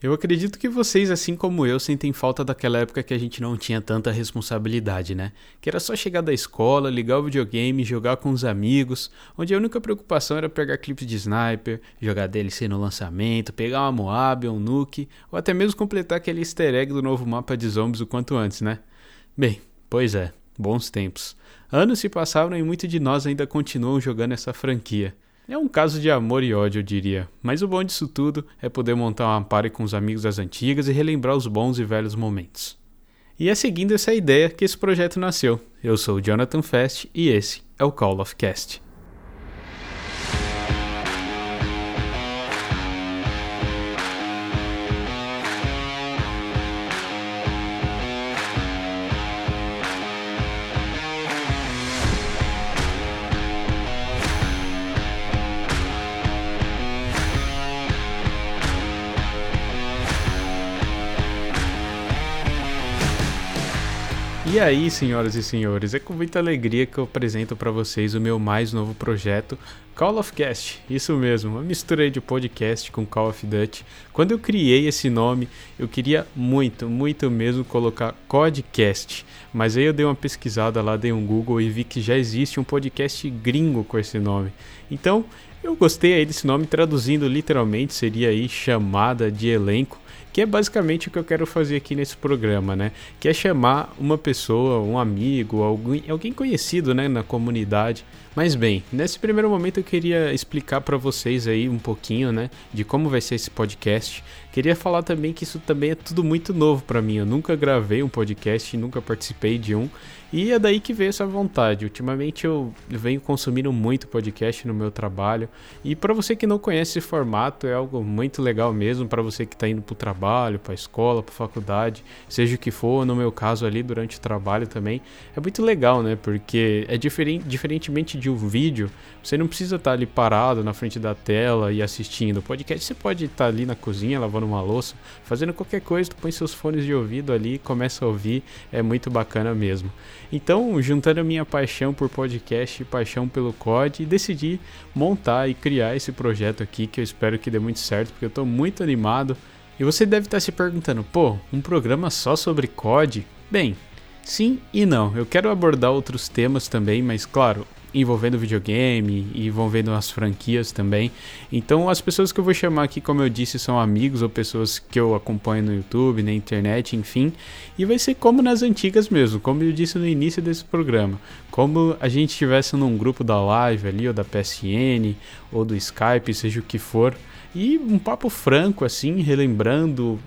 Eu acredito que vocês, assim como eu, sentem falta daquela época que a gente não tinha tanta responsabilidade, né? Que era só chegar da escola, ligar o videogame, jogar com os amigos, onde a única preocupação era pegar clipes de sniper, jogar DLC no lançamento, pegar uma Moab, um Nuke, ou até mesmo completar aquele easter egg do novo mapa de zombies o quanto antes, né? Bem, pois é, bons tempos. Anos se passaram e muitos de nós ainda continuam jogando essa franquia. É um caso de amor e ódio, eu diria. Mas o bom disso tudo é poder montar uma party com os amigos das antigas e relembrar os bons e velhos momentos. E é seguindo essa ideia que esse projeto nasceu. Eu sou o Jonathan Fest e esse é o Call of Cast. E aí, senhoras e senhores, é com muita alegria que eu apresento para vocês o meu mais novo projeto, Call of Cast. Isso mesmo, uma mistura de podcast com Call of Duty. Quando eu criei esse nome, eu queria muito, muito mesmo colocar Codcast, mas aí eu dei uma pesquisada lá, dei um Google e vi que já existe um podcast gringo com esse nome. Então, eu gostei aí desse nome, traduzindo literalmente seria aí chamada de elenco que é basicamente o que eu quero fazer aqui nesse programa, né? Que é chamar uma pessoa, um amigo, alguém, alguém conhecido, né, na comunidade. Mas bem, nesse primeiro momento eu queria explicar para vocês aí um pouquinho, né, de como vai ser esse podcast. Queria falar também que isso também é tudo muito novo para mim. Eu nunca gravei um podcast, nunca participei de um. E é daí que veio essa vontade. Ultimamente eu venho consumindo muito podcast no meu trabalho. E para você que não conhece esse formato, é algo muito legal mesmo. Para você que está indo para o trabalho, para a escola, para faculdade, seja o que for, no meu caso ali durante o trabalho também. É muito legal, né? Porque é diferente, diferentemente de um vídeo, você não precisa estar tá ali parado na frente da tela e assistindo. O podcast você pode estar tá ali na cozinha, lavando uma louça, fazendo qualquer coisa, tu põe seus fones de ouvido ali, começa a ouvir. É muito bacana mesmo. Então, juntando a minha paixão por podcast e paixão pelo COD, decidi montar e criar esse projeto aqui que eu espero que dê muito certo, porque eu estou muito animado. E você deve estar se perguntando, pô, um programa só sobre COD? Bem, sim e não. Eu quero abordar outros temas também, mas claro, envolvendo videogame e envolvendo as franquias também. Então, as pessoas que eu vou chamar aqui, como eu disse, são amigos ou pessoas que eu acompanho no YouTube, na internet, enfim. E vai ser como nas antigas mesmo, como eu disse no início desse programa. Como a gente estivesse num grupo da live ali, ou da PSN, ou do Skype, seja o que for. E um papo franco, assim, relembrando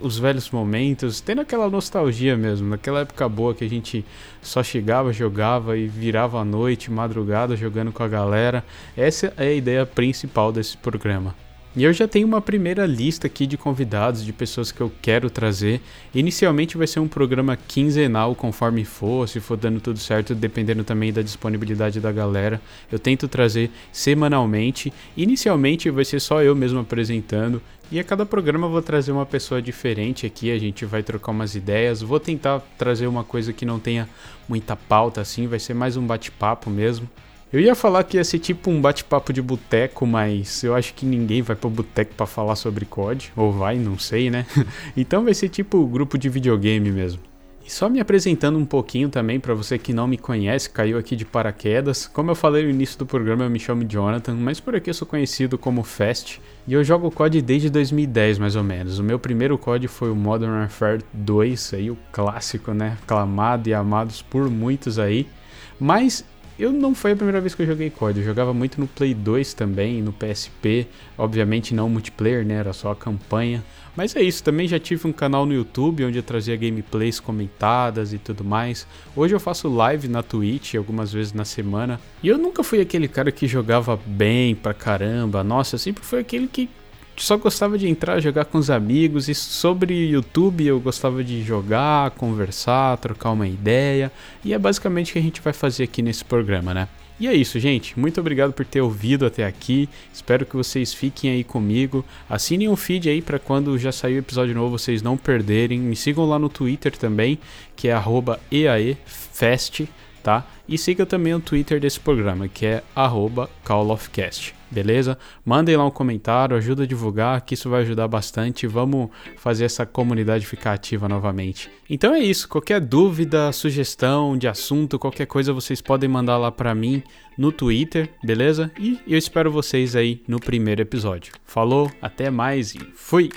os velhos momentos, tendo aquela nostalgia mesmo, naquela época boa que a gente só chegava, jogava e virava a noite, madrugada jogando com a galera. Essa é a ideia principal desse programa. E eu já tenho uma primeira lista aqui de convidados, de pessoas que eu quero trazer. Inicialmente vai ser um programa quinzenal, conforme for, se for dando tudo certo, dependendo também da disponibilidade da galera. Eu tento trazer semanalmente. Inicialmente vai ser só eu mesmo apresentando. E a cada programa eu vou trazer uma pessoa diferente aqui, a gente vai trocar umas ideias. Vou tentar trazer uma coisa que não tenha muita pauta assim, vai ser mais um bate-papo mesmo. Eu ia falar que ia ser tipo um bate-papo de boteco, mas eu acho que ninguém vai pro boteco para falar sobre COD, ou vai, não sei, né? então vai ser tipo grupo de videogame mesmo. E só me apresentando um pouquinho também para você que não me conhece, caiu aqui de paraquedas. Como eu falei no início do programa, eu me chamo Jonathan, mas por aqui eu sou conhecido como Fast. E eu jogo COD desde 2010, mais ou menos. O meu primeiro COD foi o Modern Warfare 2, aí o clássico, né? Aclamado e amados por muitos aí. Mas eu não foi a primeira vez que eu joguei COD, eu jogava muito no Play 2 também, no PSP, obviamente não multiplayer, né, era só a campanha. Mas é isso, também já tive um canal no YouTube onde eu trazia gameplays comentadas e tudo mais. Hoje eu faço live na Twitch algumas vezes na semana. E eu nunca fui aquele cara que jogava bem pra caramba. Nossa, eu sempre fui aquele que só gostava de entrar, jogar com os amigos. E sobre YouTube eu gostava de jogar, conversar, trocar uma ideia. E é basicamente o que a gente vai fazer aqui nesse programa, né? E é isso, gente. Muito obrigado por ter ouvido até aqui. Espero que vocês fiquem aí comigo. Assinem o feed aí para quando já sair o episódio novo vocês não perderem. Me sigam lá no Twitter também, que é @eaefest, tá? E siga também o Twitter desse programa, que é @callofcast. beleza? Mandem lá um comentário, ajuda a divulgar, que isso vai ajudar bastante. Vamos fazer essa comunidade ficar ativa novamente. Então é isso. Qualquer dúvida, sugestão de assunto, qualquer coisa, vocês podem mandar lá para mim no Twitter, beleza? E eu espero vocês aí no primeiro episódio. Falou, até mais e fui!